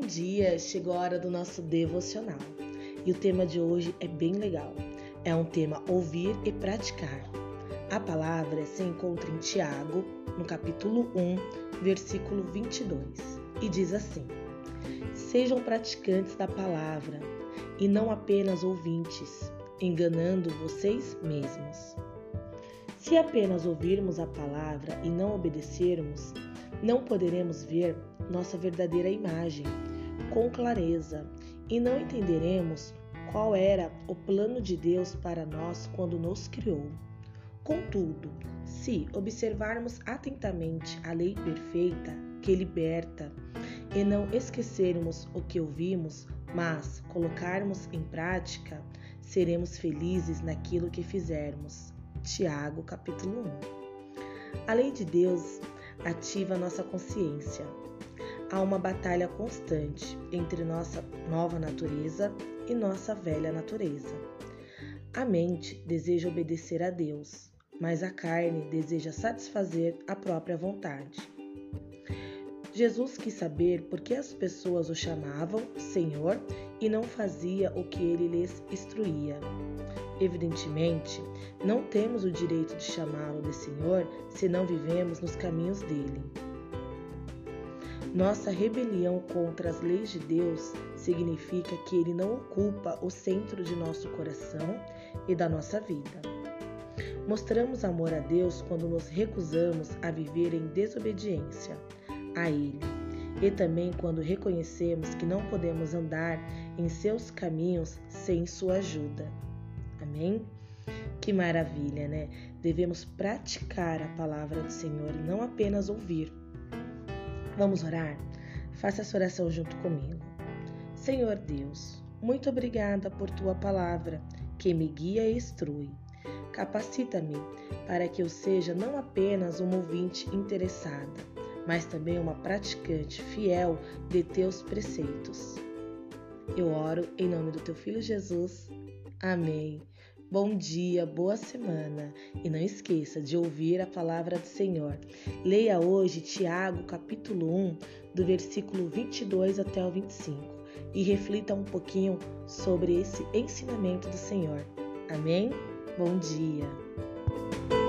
dia, chegou a hora do nosso devocional. E o tema de hoje é bem legal. É um tema ouvir e praticar. A palavra se encontra em Tiago, no capítulo 1, versículo 22, e diz assim: Sejam praticantes da palavra e não apenas ouvintes, enganando vocês mesmos. Se apenas ouvirmos a palavra e não obedecermos, não poderemos ver nossa verdadeira imagem com clareza e não entenderemos qual era o plano de Deus para nós quando nos criou. Contudo, se observarmos atentamente a lei perfeita que liberta e não esquecermos o que ouvimos, mas colocarmos em prática, seremos felizes naquilo que fizermos. Tiago, capítulo 1. A lei de Deus ativa nossa consciência. Há uma batalha constante entre nossa nova natureza e nossa velha natureza. A mente deseja obedecer a Deus, mas a carne deseja satisfazer a própria vontade. Jesus quis saber por que as pessoas o chamavam Senhor e não fazia o que ele lhes instruía. Evidentemente, não temos o direito de chamá-lo de Senhor se não vivemos nos caminhos dele. Nossa rebelião contra as leis de Deus significa que ele não ocupa o centro de nosso coração e da nossa vida. Mostramos amor a Deus quando nos recusamos a viver em desobediência a Ele, e também quando reconhecemos que não podemos andar em seus caminhos sem Sua ajuda. Amém? Que maravilha, né? Devemos praticar a palavra do Senhor não apenas ouvir. Vamos orar? Faça essa oração junto comigo. Senhor Deus, muito obrigada por tua palavra que me guia e instrui. Capacita-me para que eu seja não apenas uma ouvinte interessada, mas também uma praticante fiel de teus preceitos. Eu oro em nome do teu filho Jesus. Amém. Bom dia, boa semana e não esqueça de ouvir a palavra do Senhor. Leia hoje Tiago, capítulo 1, do versículo 22 até o 25 e reflita um pouquinho sobre esse ensinamento do Senhor. Amém? Bom dia!